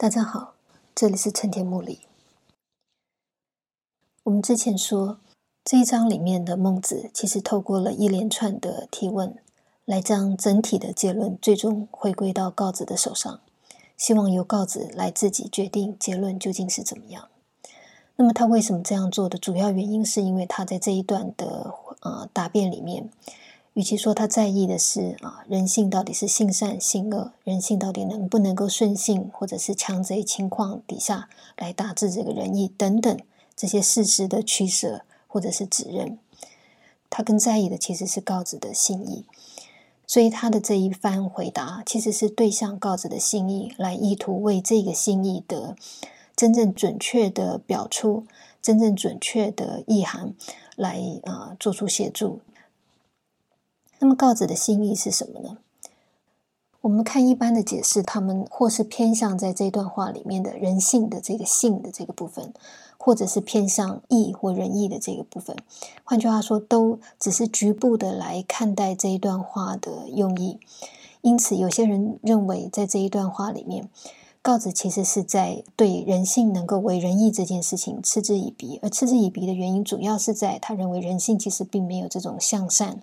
大家好，这里是陈田木里。我们之前说这一章里面的孟子，其实透过了一连串的提问，来将整体的结论最终回归到告子的手上，希望由告子来自己决定结论究竟是怎么样。那么他为什么这样做的主要原因，是因为他在这一段的呃答辩里面。与其说他在意的是啊，人性到底是性善性恶，人性到底能不能够顺性，或者是强贼情况底下来达至这个仁义等等这些事实的取舍或者是指认，他更在意的其实是告子的心意。所以他的这一番回答，其实是对象告子的心意，来意图为这个心意的真正准确的表出、真正准确的意涵来啊做出协助。那么告子的心意是什么呢？我们看一般的解释，他们或是偏向在这段话里面的人性的这个性的这个部分，或者是偏向义或仁义的这个部分。换句话说，都只是局部的来看待这一段话的用意。因此，有些人认为，在这一段话里面，告子其实是在对人性能够为仁义这件事情嗤之以鼻。而嗤之以鼻的原因，主要是在他认为人性其实并没有这种向善。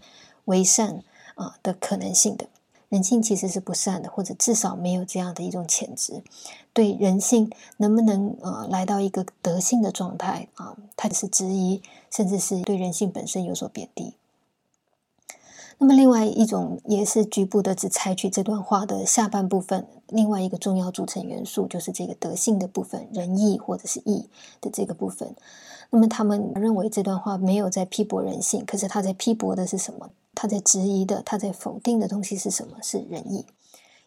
为善啊的可能性的人性其实是不善的，或者至少没有这样的一种潜质。对人性能不能呃来到一个德性的状态啊，他是质疑，甚至是对人性本身有所贬低。那么另外一种也是局部的，只采取这段话的下半部分，另外一个重要组成元素就是这个德性的部分，仁义或者是义的这个部分。那么他们认为这段话没有在批驳人性，可是他在批驳的是什么？他在质疑的，他在否定的东西是什么？是仁义，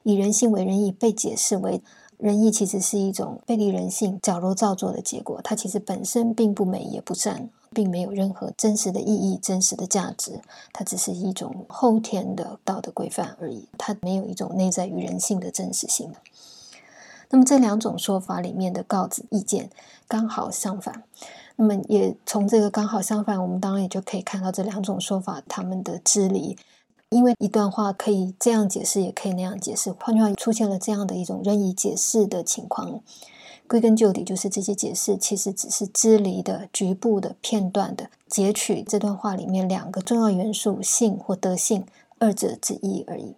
以人性为仁义，被解释为仁义，其实是一种背离人性、矫揉造作的结果。它其实本身并不美也不善，并没有任何真实的意义、真实的价值。它只是一种后天的道德规范而已，它没有一种内在于人性的真实性。那么这两种说法里面的告子意见刚好相反。那么也从这个刚好相反，我们当然也就可以看到这两种说法他们的支离，因为一段话可以这样解释，也可以那样解释。换句话出现了这样的一种任意解释的情况，归根究底就是这些解释其实只是支离的局部的片段的截取这段话里面两个重要元素性或德性二者之一而已。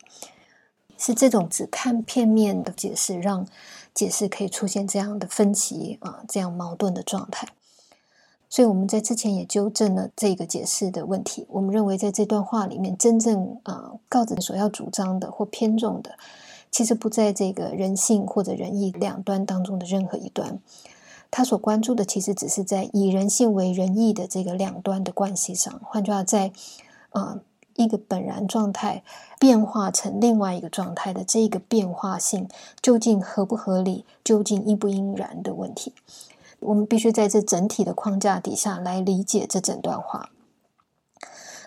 是这种只看片面的解释，让解释可以出现这样的分歧啊，这样矛盾的状态。所以我们在之前也纠正了这个解释的问题。我们认为，在这段话里面，真正啊告子所要主张的或偏重的，其实不在这个人性或者仁义两端当中的任何一端。他所关注的，其实只是在以人性为仁义的这个两端的关系上。换句话，在啊一个本然状态变化成另外一个状态的这个变化性，究竟合不合理，究竟应不应然的问题。我们必须在这整体的框架底下来理解这整段话。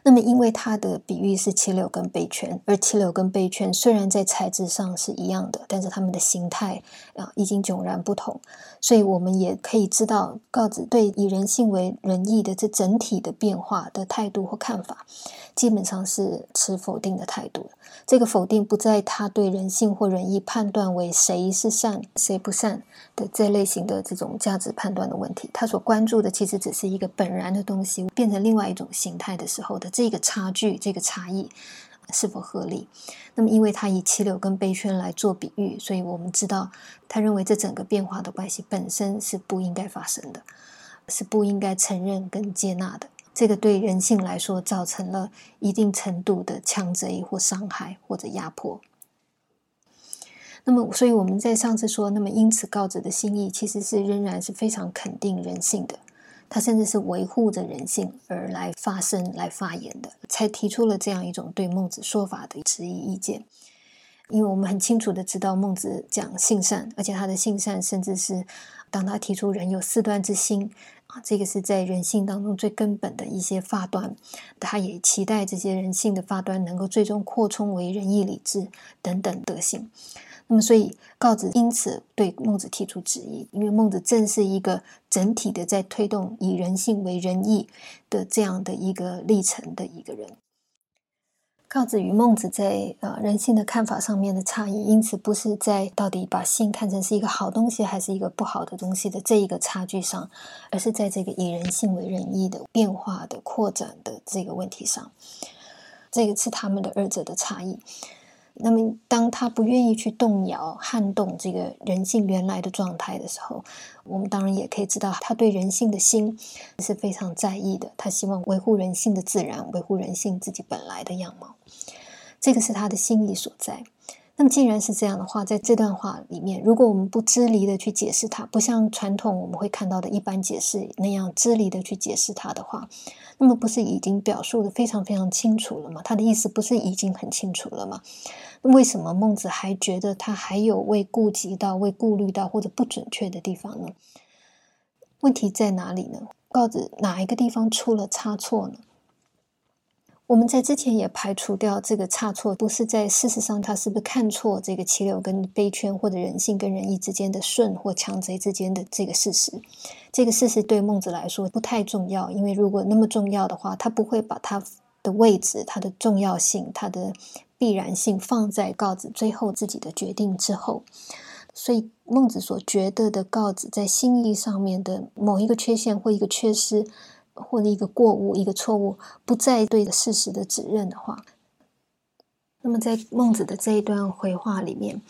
那么，因为它的比喻是七柳跟贝圈，而七柳跟贝圈虽然在材质上是一样的，但是它们的形态啊已经迥然不同，所以我们也可以知道，告子对以人性为仁义的这整体的变化的态度或看法，基本上是持否定的态度。这个否定不在他对人性或仁义判断为谁是善谁不善的这类型的这种价值判断的问题，他所关注的其实只是一个本然的东西变成另外一种形态的时候的。这个差距，这个差异是否合理？那么，因为他以七柳跟杯圈来做比喻，所以我们知道，他认为这整个变化的关系本身是不应该发生的，是不应该承认跟接纳的。这个对人性来说，造成了一定程度的强贼或伤害或者压迫。那么，所以我们在上次说，那么因此告子的心意，其实是仍然是非常肯定人性的。他甚至是维护着人性而来发声、来发言的，才提出了这样一种对孟子说法的质疑意见。因为我们很清楚的知道，孟子讲性善，而且他的性善甚至是当他提出人有四端之心这个是在人性当中最根本的一些发端。他也期待这些人性的发端能够最终扩充为仁义礼智等等德性。那么，所以告子因此对孟子提出质疑，因为孟子正是一个整体的在推动以人性为仁义的这样的一个历程的一个人。告子与孟子在呃人性的看法上面的差异，因此不是在到底把性看成是一个好东西还是一个不好的东西的这一个差距上，而是在这个以人性为仁义的变化的扩展的这个问题上，这个是他们的二者的差异。那么，当他不愿意去动摇、撼动这个人性原来的状态的时候，我们当然也可以知道，他对人性的心是非常在意的。他希望维护人性的自然，维护人性自己本来的样貌，这个是他的心意所在。那么，既然是这样的话，在这段话里面，如果我们不支离的去解释它，不像传统我们会看到的一般解释那样支离的去解释它的话，那么不是已经表述的非常非常清楚了吗？他的意思不是已经很清楚了吗？那为什么孟子还觉得他还有未顾及到、未顾虑到或者不准确的地方呢？问题在哪里呢？告子哪一个地方出了差错呢？我们在之前也排除掉这个差错，不是在事实上他是不是看错这个齐流跟悲圈，或者人性跟仁义之间的顺或强贼之间的这个事实。这个事实对孟子来说不太重要，因为如果那么重要的话，他不会把他的位置、他的重要性、他的。必然性放在告子最后自己的决定之后，所以孟子所觉得的告子在心意上面的某一个缺陷或一个缺失，或者一个过误、一个错误，不再对事实的指认的话，那么在孟子的这一段回话里面，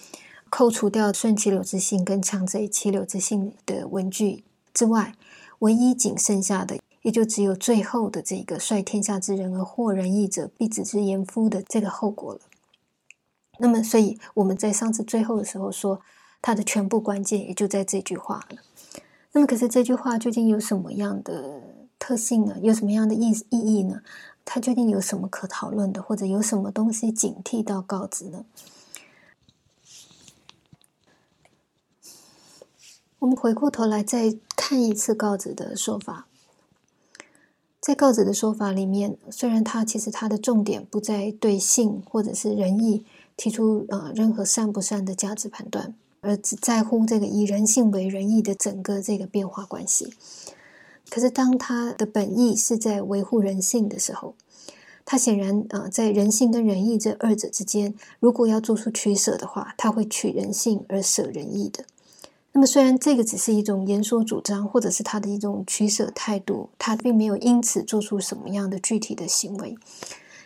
扣除掉顺其流之性跟强贼其流之性的文句之外，唯一仅剩下的。也就只有最后的这个“率天下之人而获仁义者，必子之言夫”的这个后果了。那么，所以我们在上次最后的时候说，它的全部关键也就在这句话了。那么，可是这句话究竟有什么样的特性呢？有什么样的意意义呢？它究竟有什么可讨论的，或者有什么东西警惕到告子呢？我们回过头来再看一次告子的说法。在告子的说法里面，虽然他其实他的重点不在对性或者是仁义提出呃任何善不善的价值判断，而只在乎这个以人性为仁义的整个这个变化关系。可是当他的本意是在维护人性的时候，他显然啊在人性跟仁义这二者之间，如果要做出取舍的话，他会取人性而舍仁义的。那么，虽然这个只是一种言说主张，或者是他的一种取舍态度，他并没有因此做出什么样的具体的行为。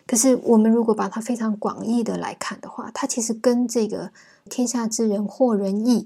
可是，我们如果把它非常广义的来看的话，它其实跟这个“天下之人或仁义”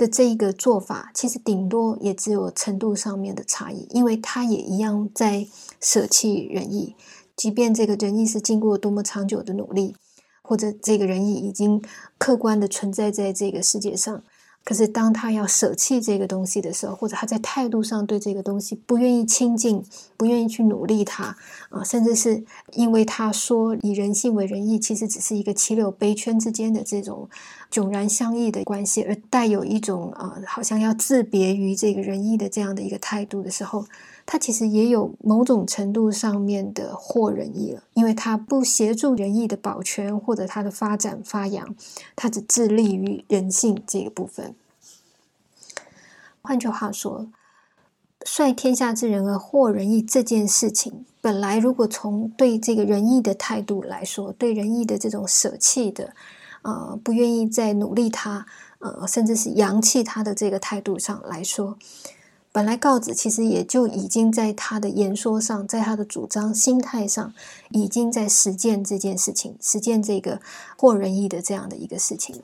的这一个做法，其实顶多也只有程度上面的差异，因为他也一样在舍弃仁义，即便这个仁义是经过多么长久的努力，或者这个仁义已经客观的存在在这个世界上。可是，当他要舍弃这个东西的时候，或者他在态度上对这个东西不愿意亲近，不愿意去努力它，啊，甚至是因为他说以人性为仁义，其实只是一个七六杯圈之间的这种迥然相异的关系，而带有一种啊，好像要自别于这个仁义的这样的一个态度的时候。他其实也有某种程度上面的惑仁义了，因为他不协助仁义的保全或者他的发展发扬，他只致力于人性这个部分。换句话说，率天下之人而惑仁义这件事情，本来如果从对这个仁义的态度来说，对仁义的这种舍弃的，呃，不愿意再努力他，呃，甚至是扬弃他的这个态度上来说。本来告子其实也就已经在他的言说上，在他的主张心态上，已经在实践这件事情，实践这个获仁义的这样的一个事情。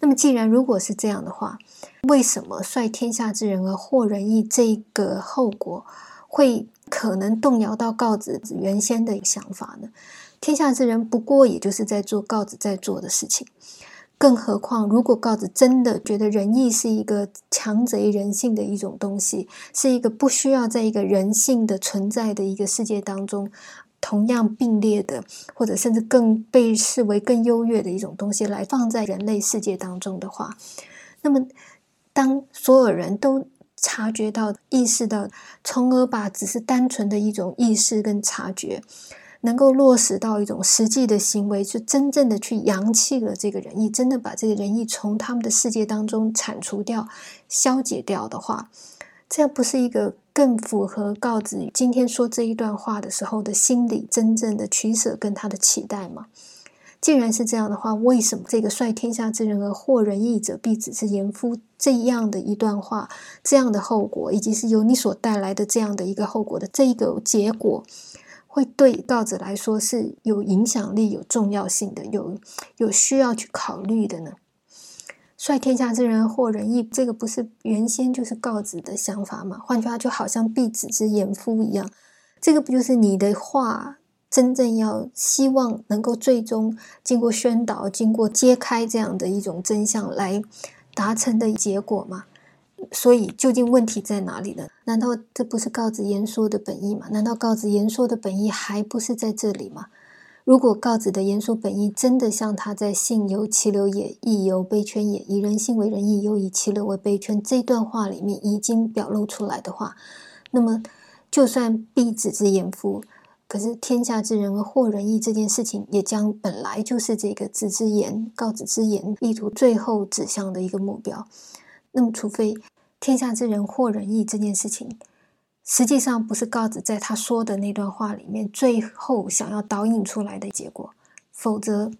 那么，既然如果是这样的话，为什么率天下之人而获仁义这个后果会可能动摇到告子原先的想法呢？天下之人不过也就是在做告子在做的事情。更何况，如果告子真的觉得仁义是一个强贼人性的一种东西，是一个不需要在一个人性的存在的一个世界当中同样并列的，或者甚至更被视为更优越的一种东西来放在人类世界当中的话，那么当所有人都察觉到、意识到，从而把只是单纯的一种意识跟察觉。能够落实到一种实际的行为，是真正的去扬弃了这个仁义，真的把这个仁义从他们的世界当中铲除掉、消解掉的话，这样不是一个更符合告子今天说这一段话的时候的心理真正的取舍跟他的期待吗？既然是这样的话，为什么这个率天下之人而惑人意者，必子之言夫这样的一段话，这样的后果，以及是由你所带来的这样的一个后果的这一个结果，会对告子来说是有影响力、有重要性的，有有需要去考虑的呢？率天下之人惑人意，这个不是原先就是告子的想法吗？换句话，就好像必子之言夫一样，这个不就是你的话？真正要希望能够最终经过宣导、经过揭开这样的一种真相来达成的结果吗？所以究竟问题在哪里呢？难道这不是告子言说的本意吗？难道告子言说的本意还不是在这里吗？如果告子的言说本意真的像他在“性由其流也，义由悲圈也，以人性为仁义，又以其流为悲圈”这段话里面已经表露出来的话，那么就算必子之言夫。可是天下之人而惑人意这件事情，也将本来就是这个子之言、告子之言意图最后指向的一个目标。那么，除非天下之人惑人意这件事情，实际上不是告子在他说的那段话里面最后想要导引出来的结果，否则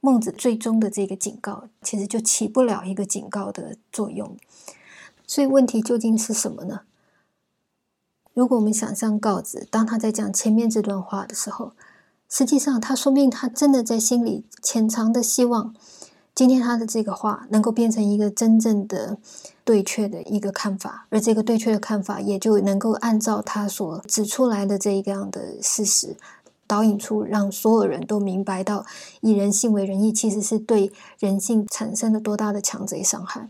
孟子最终的这个警告，其实就起不了一个警告的作用。所以，问题究竟是什么呢？如果我们想象告子，当他在讲前面这段话的时候，实际上他说明他真的在心里潜藏的希望，今天他的这个话能够变成一个真正的对确的一个看法，而这个对确的看法也就能够按照他所指出来的这一个样的事实，导引出让所有人都明白到以人性为仁义，其实是对人性产生了多大的强贼伤害。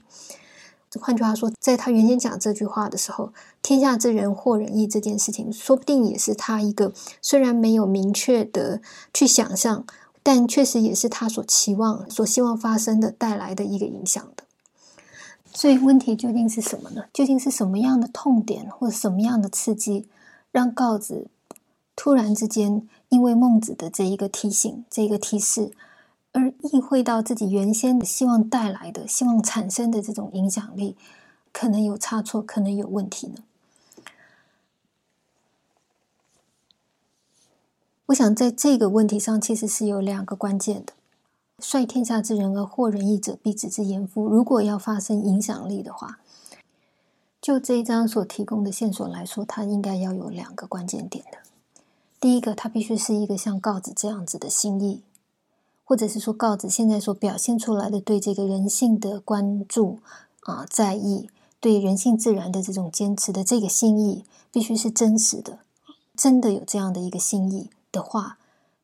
换句话说，在他原先讲这句话的时候，“天下之人或仁义”这件事情，说不定也是他一个虽然没有明确的去想象，但确实也是他所期望、所希望发生的带来的一个影响的。所以，问题究竟是什么呢？究竟是什么样的痛点或者什么样的刺激，让告子突然之间因为孟子的这一个提醒、这一个提示？而意会到自己原先希望带来的、希望产生的这种影响力，可能有差错，可能有问题呢。我想在这个问题上，其实是有两个关键的：率天下之人而惑人义者，必子之言夫。如果要发生影响力的话，就这一章所提供的线索来说，它应该要有两个关键点的。第一个，它必须是一个像告子这样子的心意。或者是说，告子现在所表现出来的对这个人性的关注啊、在意，对人性自然的这种坚持的这个心意，必须是真实的，真的有这样的一个心意的话，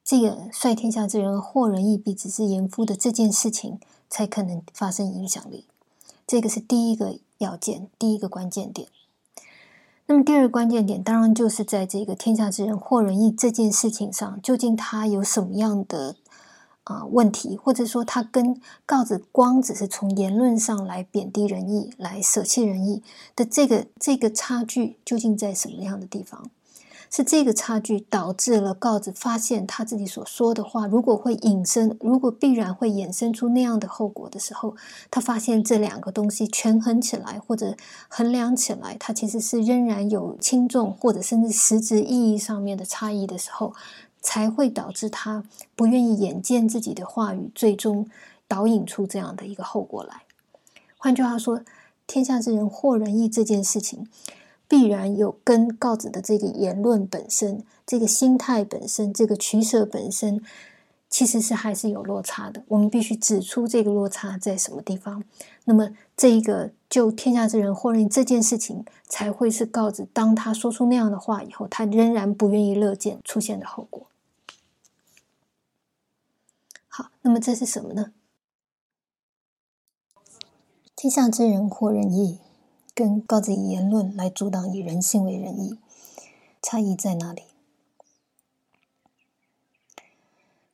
这个率天下之人惑人意，必子之言夫的这件事情，才可能发生影响力。这个是第一个要件，第一个关键点。那么第二个关键点，当然就是在这个天下之人惑人意这件事情上，究竟他有什么样的？啊，问题，或者说他跟告子光只是从言论上来贬低仁义，来舍弃仁义的这个这个差距，究竟在什么样的地方？是这个差距导致了告子发现他自己所说的话，如果会引申，如果必然会衍生出那样的后果的时候，他发现这两个东西权衡起来或者衡量起来，它其实是仍然有轻重或者甚至实质意义上面的差异的时候。才会导致他不愿意眼见自己的话语最终导引出这样的一个后果来。换句话说，天下之人惑人意这件事情，必然有跟告子的这个言论本身、这个心态本身、这个取舍本身，其实是还是有落差的。我们必须指出这个落差在什么地方。那么，这一个就天下之人或人这件事情，才会是告子当他说出那样的话以后，他仍然不愿意乐见出现的后果。好，那么这是什么呢？天下之人或仁义，跟告子以言论来阻挡以人性为仁义，差异在哪里？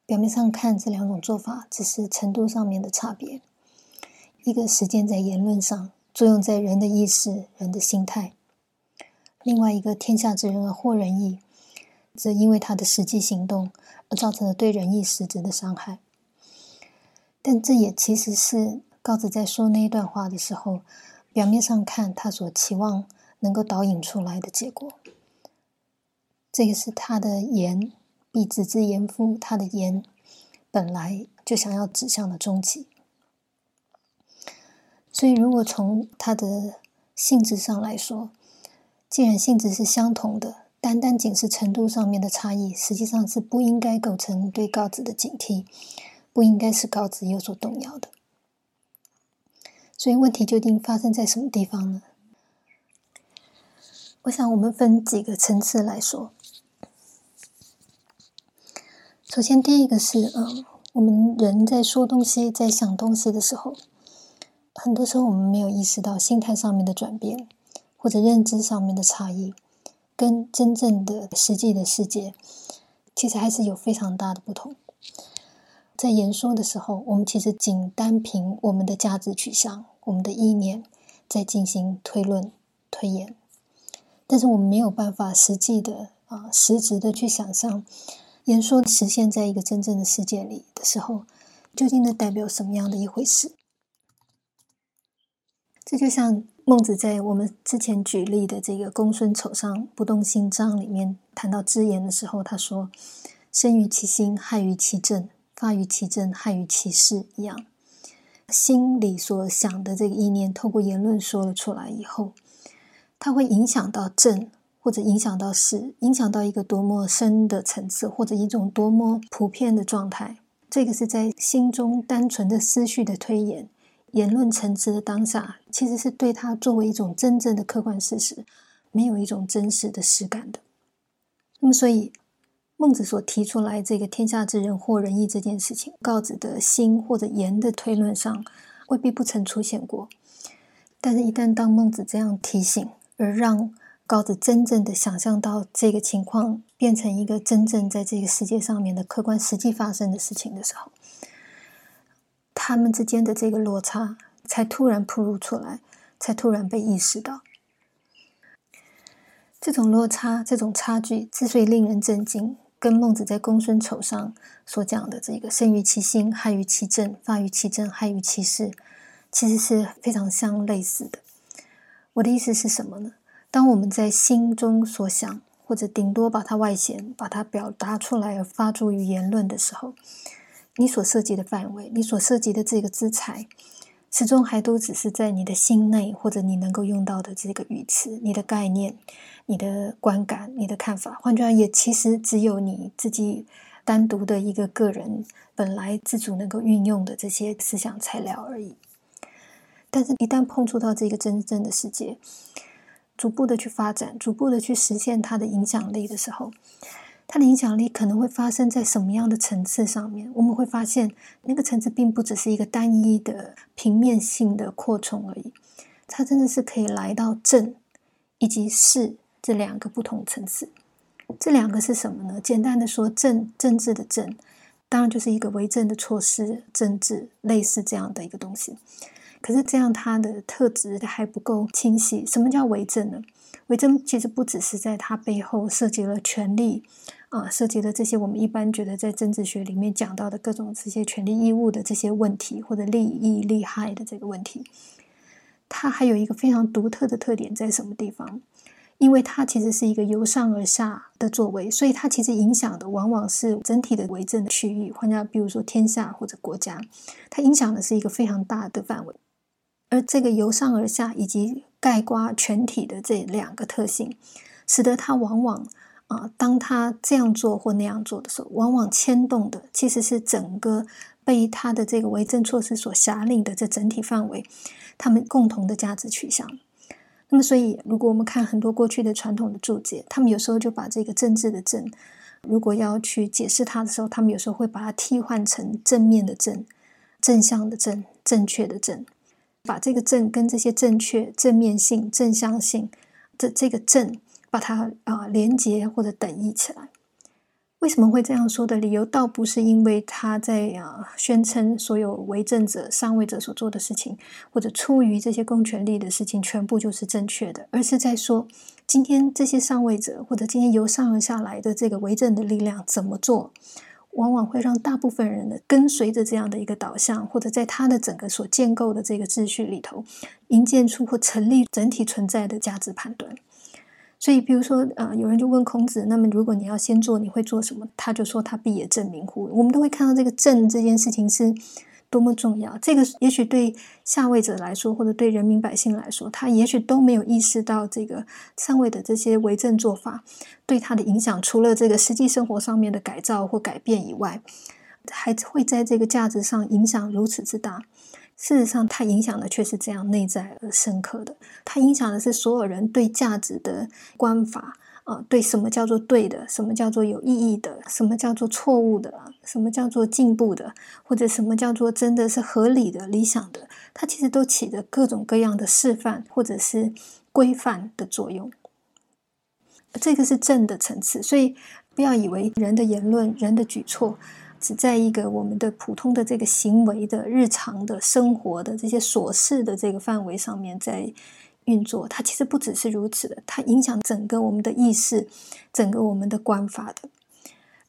表面上看，这两种做法只是程度上面的差别，一个实践在言论上，作用在人的意识、人的心态；另外一个天下之人而或仁义，则因为他的实际行动而造成了对仁义实质的伤害。但这也其实是告子在说那一段话的时候，表面上看他所期望能够导引出来的结果。这个是他的言，必子之言夫，他的言本来就想要指向的终极。所以，如果从他的性质上来说，既然性质是相同的，单单仅是程度上面的差异，实际上是不应该构成对告子的警惕，不应该使告子有所动摇的。所以，问题究竟发生在什么地方呢？我想，我们分几个层次来说。首先，第一个是，嗯，我们人在说东西、在想东西的时候。很多时候，我们没有意识到心态上面的转变，或者认知上面的差异，跟真正的实际的世界，其实还是有非常大的不同。在言说的时候，我们其实仅单凭我们的价值取向、我们的意念，在进行推论、推演，但是我们没有办法实际的啊实质的去想象，言说实现在一个真正的世界里的时候，究竟能代表什么样的一回事。这就像孟子在我们之前举例的这个公孙丑上不动心章里面谈到知言的时候，他说：“生于其心，害于其政；发于其政，害于其事。”一样，心里所想的这个意念，透过言论说了出来以后，它会影响到政，或者影响到事，影响到一个多么深的层次，或者一种多么普遍的状态。这个是在心中单纯的思绪的推演。言论层次的当下，其实是对他作为一种真正的客观事实，没有一种真实的实感的。那么，所以孟子所提出来这个“天下之人或仁义”这件事情，告子的心或者言的推论上未必不曾出现过。但是，一旦当孟子这样提醒，而让告子真正的想象到这个情况变成一个真正在这个世界上面的客观实际发生的事情的时候，他们之间的这个落差才突然暴露出来，才突然被意识到。这种落差、这种差距之所以令人震惊，跟孟子在公孙丑上所讲的这个“生于其心，害于其政；发于其政，害于其事”，其实是非常相类似的。我的意思是什么呢？当我们在心中所想，或者顶多把它外显、把它表达出来而发诸于言论的时候，你所涉及的范围，你所涉及的这个资财，始终还都只是在你的心内，或者你能够用到的这个语词、你的概念、你的观感、你的看法。换句话也其实只有你自己单独的一个个人本来自主能够运用的这些思想材料而已。但是，一旦碰触到这个真正的世界，逐步的去发展，逐步的去实现它的影响力的时候。它的影响力可能会发生在什么样的层次上面？我们会发现，那个层次并不只是一个单一的平面性的扩充而已，它真的是可以来到政以及事这两个不同层次。这两个是什么呢？简单的说，政政治的政，当然就是一个为政的措施，政治类似这样的一个东西。可是这样它的特质还不够清晰。什么叫为政呢？为政其实不只是在它背后涉及了权力。啊，涉及的这些我们一般觉得在政治学里面讲到的各种这些权利义务的这些问题，或者利益利害的这个问题，它还有一个非常独特的特点在什么地方？因为它其实是一个由上而下的作为，所以它其实影响的往往是整体的为政的区域，或者比如说天下或者国家，它影响的是一个非常大的范围。而这个由上而下以及概括全体的这两个特性，使得它往往。啊，当他这样做或那样做的时候，往往牵动的其实是整个被他的这个为政措施所辖领的这整体范围，他们共同的价值取向。那么，所以如果我们看很多过去的传统的注解，他们有时候就把这个政治的政，如果要去解释它的时候，他们有时候会把它替换成正面的正、正向的正、正确的正，把这个正跟这些正确、正面性、正向性的这个正。把它啊连接或者等义起来，为什么会这样说的理由，倒不是因为他在啊宣称所有为政者、上位者所做的事情，或者出于这些公权力的事情，全部就是正确的，而是在说今天这些上位者或者今天由上而下来的这个为政的力量怎么做，往往会让大部分人的跟随着这样的一个导向，或者在他的整个所建构的这个秩序里头，营建出或成立整体存在的价值判断。所以，比如说，呃，有人就问孔子，那么如果你要先做，你会做什么？他就说他必也正名乎？我们都会看到这个正这件事情是多么重要。这个也许对下位者来说，或者对人民百姓来说，他也许都没有意识到这个上位的这些为政做法对他的影响，除了这个实际生活上面的改造或改变以外，还会在这个价值上影响如此之大。事实上，它影响的却是这样内在而深刻的。它影响的是所有人对价值的观法啊，对什么叫做对的，什么叫做有意义的，什么叫做错误的，什么叫做进步的，或者什么叫做真的是合理的、理想的，它其实都起着各种各样的示范或者是规范的作用。这个是正的层次，所以不要以为人的言论、人的举措。只在一个我们的普通的这个行为的日常的生活的这些琐事的这个范围上面在运作，它其实不只是如此的，它影响整个我们的意识，整个我们的观法的。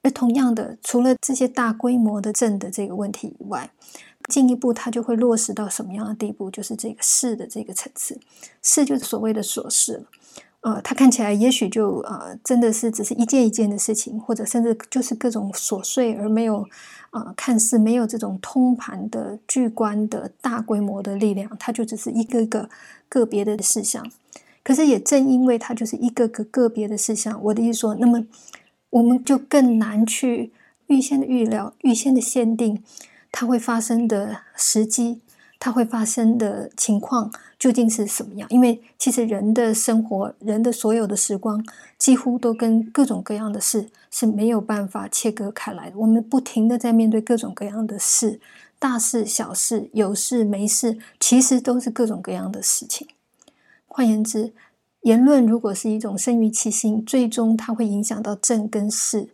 而同样的，除了这些大规模的正的这个问题以外，进一步它就会落实到什么样的地步？就是这个事的这个层次，事就是所谓的琐事了。呃，它看起来也许就呃，真的是只是一件一件的事情，或者甚至就是各种琐碎而没有呃，看似没有这种通盘的巨观的大规模的力量，它就只是一个一个个别的事项。可是也正因为它就是一个个个别的事项，我的意思说，那么我们就更难去预先的预料、预先的限定它会发生的时机。它会发生的情况究竟是什么样？因为其实人的生活，人的所有的时光，几乎都跟各种各样的事是没有办法切割开来的。我们不停的在面对各种各样的事，大事小事，有事没事，其实都是各种各样的事情。换言之，言论如果是一种生于其心，最终它会影响到正跟事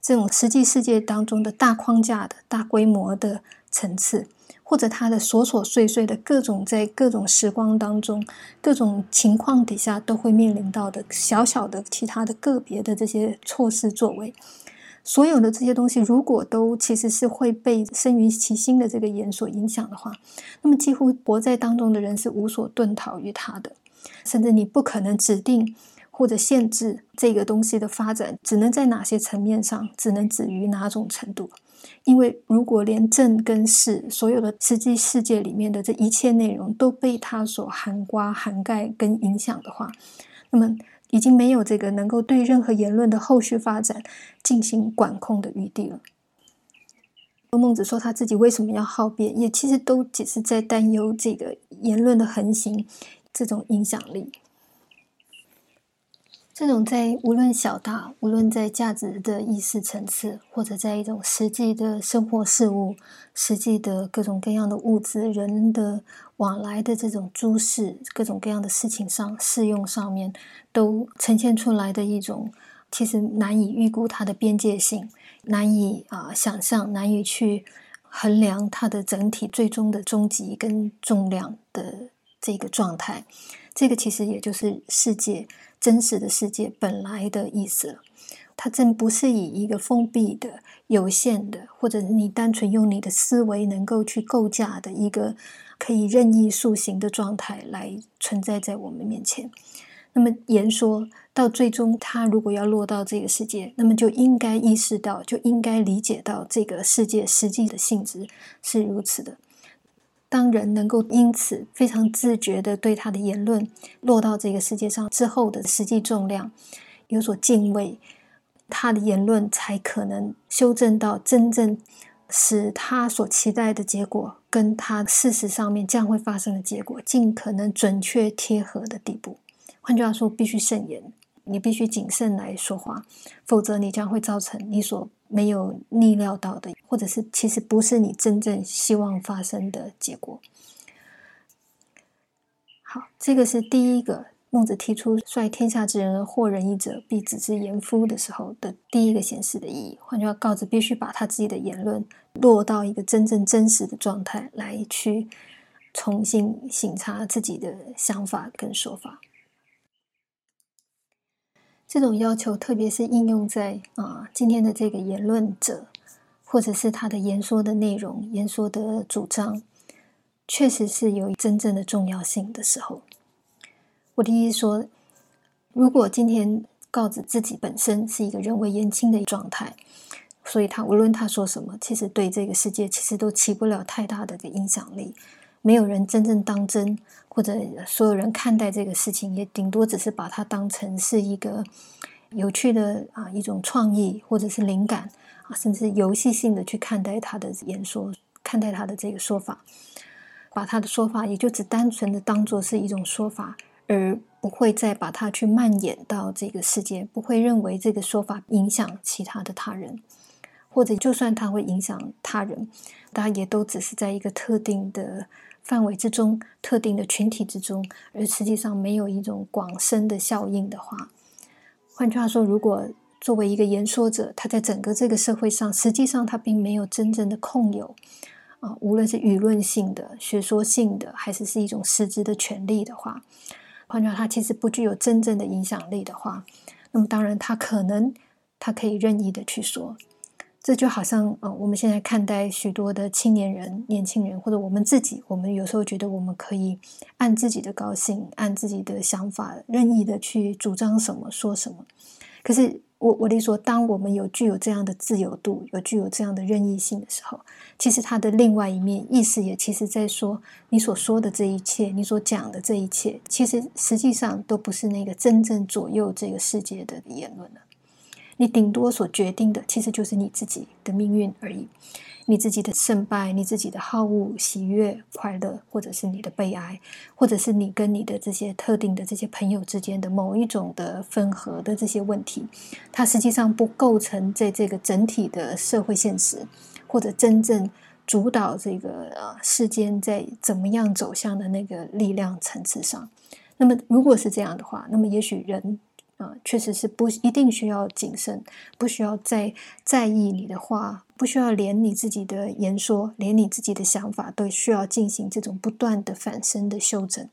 这种实际世界当中的大框架的大规模的层次。或者他的琐琐碎碎的各种，在各种时光当中、各种情况底下都会面临到的小小的其他的个别的这些措施作为，所有的这些东西，如果都其实是会被生于其心的这个言所影响的话，那么几乎活在当中的人是无所遁逃于他的，甚至你不可能指定或者限制这个东西的发展，只能在哪些层面上，只能止于哪种程度。因为如果连正跟事所有的实际世界里面的这一切内容都被它所涵刮、涵盖跟影响的话，那么已经没有这个能够对任何言论的后续发展进行管控的余地了。孟子说他自己为什么要好辩，也其实都只是在担忧这个言论的横行这种影响力。这种在无论小大，无论在价值的意识层次，或者在一种实际的生活事物、实际的各种各样的物资、人的往来的这种诸事、各种各样的事情上适用上面，都呈现出来的一种，其实难以预估它的边界性，难以啊想象，难以去衡量它的整体最终的终极跟重量的这个状态。这个其实也就是世界。真实的世界本来的意思，它正不是以一个封闭的、有限的，或者你单纯用你的思维能够去构架的一个可以任意塑形的状态来存在在我们面前。那么言说到最终，它如果要落到这个世界，那么就应该意识到，就应该理解到这个世界实际的性质是如此的。当人能够因此非常自觉的对他的言论落到这个世界上之后的实际重量有所敬畏，他的言论才可能修正到真正使他所期待的结果跟他事实上面将会发生的结果尽可能准确贴合的地步。换句话说，必须慎言，你必须谨慎来说话，否则你将会造成你所。没有逆料到的，或者是其实不是你真正希望发生的结果。好，这个是第一个孟子提出“率天下之人而惑人义者，必子之言夫”的时候的第一个显示的意义。换句话，告子必须把他自己的言论落到一个真正真实的状态，来去重新审查自己的想法跟说法。这种要求，特别是应用在啊今天的这个言论者或者是他的言说的内容、言说的主张，确实是有真正的重要性的时候。我的意思说，如果今天告子自己本身是一个人微言轻的状态，所以他无论他说什么，其实对这个世界其实都起不了太大的个影响力。没有人真正当真，或者所有人看待这个事情，也顶多只是把它当成是一个有趣的啊一种创意，或者是灵感啊，甚至游戏性的去看待他的演说，看待他的这个说法，把他的说法也就只单纯的当做是一种说法，而不会再把它去蔓延到这个世界，不会认为这个说法影响其他的他人。或者，就算它会影响他人，大家也都只是在一个特定的范围之中、特定的群体之中，而实际上没有一种广深的效应的话。换句话说，如果作为一个言说者，他在整个这个社会上，实际上他并没有真正的控有啊，无论是舆论性的、学说性的，还是是一种实质的权利的话，换句话，他其实不具有真正的影响力的话，那么当然，他可能他可以任意的去说。这就好像，呃，我们现在看待许多的青年人、年轻人，或者我们自己，我们有时候觉得我们可以按自己的高兴、按自己的想法，任意的去主张什么、说什么。可是，我我的意思说，当我们有具有这样的自由度，有具有这样的任意性的时候，其实它的另外一面意思也其实在说，你所说的这一切，你所讲的这一切，其实实际上都不是那个真正左右这个世界的言论了。你顶多所决定的，其实就是你自己的命运而已。你自己的胜败，你自己的好恶、喜悦、快乐，或者是你的悲哀，或者是你跟你的这些特定的这些朋友之间的某一种的分合的这些问题，它实际上不构成在这个整体的社会现实，或者真正主导这个呃世间在怎么样走向的那个力量层次上。那么，如果是这样的话，那么也许人。啊，确实是不一定需要谨慎，不需要再在意你的话，不需要连你自己的言说，连你自己的想法都需要进行这种不断的反身的修正。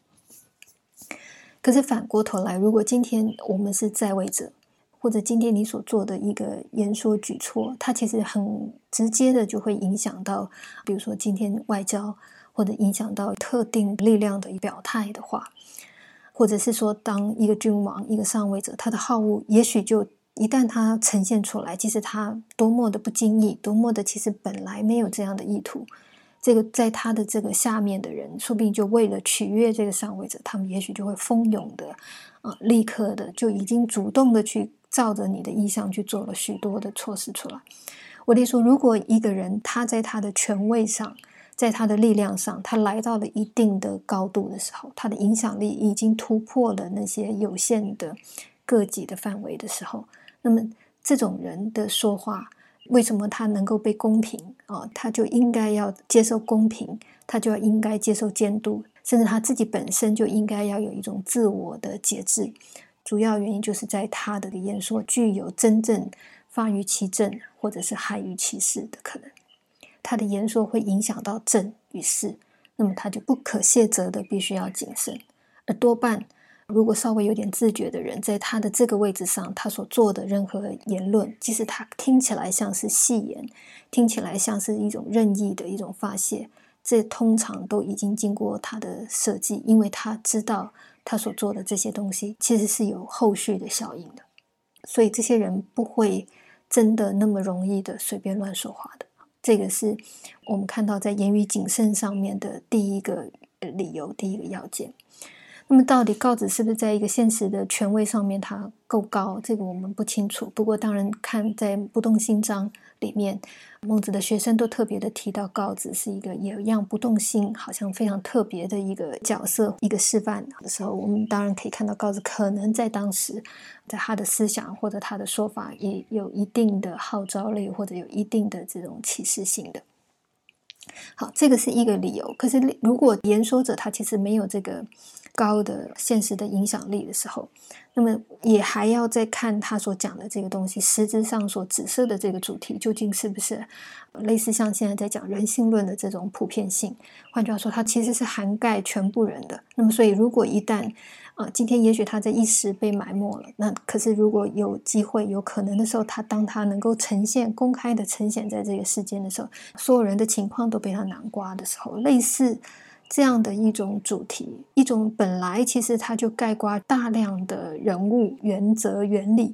可是反过头来，如果今天我们是在位者，或者今天你所做的一个言说举措，它其实很直接的就会影响到，比如说今天外交，或者影响到特定力量的表态的话。或者是说，当一个君王、一个上位者，他的好恶，也许就一旦他呈现出来，即使他多么的不经意，多么的其实本来没有这样的意图，这个在他的这个下面的人，说不定就为了取悦这个上位者，他们也许就会蜂拥的，啊，立刻的就已经主动的去照着你的意向去做了许多的措施出来。我得说，如果一个人他在他的权位上，在他的力量上，他来到了一定的高度的时候，他的影响力已经突破了那些有限的个体的范围的时候，那么这种人的说话，为什么他能够被公平啊？他就应该要接受公平，他就要应该接受监督，甚至他自己本身就应该要有一种自我的节制。主要原因就是在他的言说具有真正发于其正，或者是害于其事的可能。他的言说会影响到正与事，那么他就不可卸责的必须要谨慎。而多半，如果稍微有点自觉的人，在他的这个位置上，他所做的任何言论，即使他听起来像是戏言，听起来像是一种任意的一种发泄，这通常都已经经过他的设计，因为他知道他所做的这些东西其实是有后续的效应的，所以这些人不会真的那么容易的随便乱说话的。这个是我们看到在言语谨慎上面的第一个理由，第一个要件。那么，到底告子是不是在一个现实的权威上面他够高？这个我们不清楚。不过，当然看在不动心章里面，孟子的学生都特别的提到告子是一个有样不动心，好像非常特别的一个角色，一个示范的时候，我们当然可以看到告子可能在当时，在他的思想或者他的说法也有一定的号召力，或者有一定的这种启示性的。好，这个是一个理由。可是，如果言说者他其实没有这个高的现实的影响力的时候，那么也还要再看他所讲的这个东西，实质上所指涉的这个主题，究竟是不是类似像现在在讲人性论的这种普遍性？换句话说，它其实是涵盖全部人的。那么，所以如果一旦啊，今天也许他在一时被埋没了，那可是如果有机会、有可能的时候，他当他能够呈现、公开的呈现在这个世间的时候，所有人的情况都被他囊括的时候，类似这样的一种主题，一种本来其实它就概括大量的人物、原则、原理，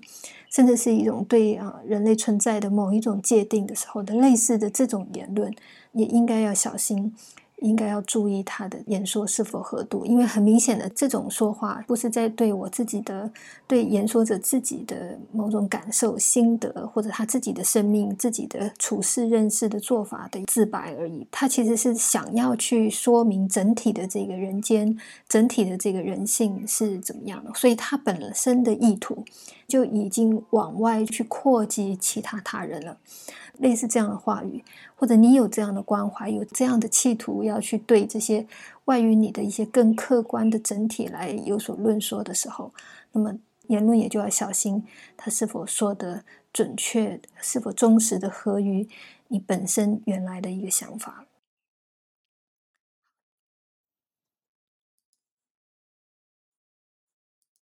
甚至是一种对啊人类存在的某一种界定的时候的类似的这种言论，也应该要小心。应该要注意他的言说是否合度，因为很明显的，这种说话不是在对我自己的、对言说者自己的某种感受、心得，或者他自己的生命、自己的处事、认识的做法的自白而已。他其实是想要去说明整体的这个人间、整体的这个人性是怎么样的，所以他本身的意图就已经往外去扩及其他他人了。类似这样的话语，或者你有这样的关怀，有这样的企图，要去对这些外于你的一些更客观的整体来有所论说的时候，那么言论也就要小心，他是否说的准确，是否忠实的合于你本身原来的一个想法。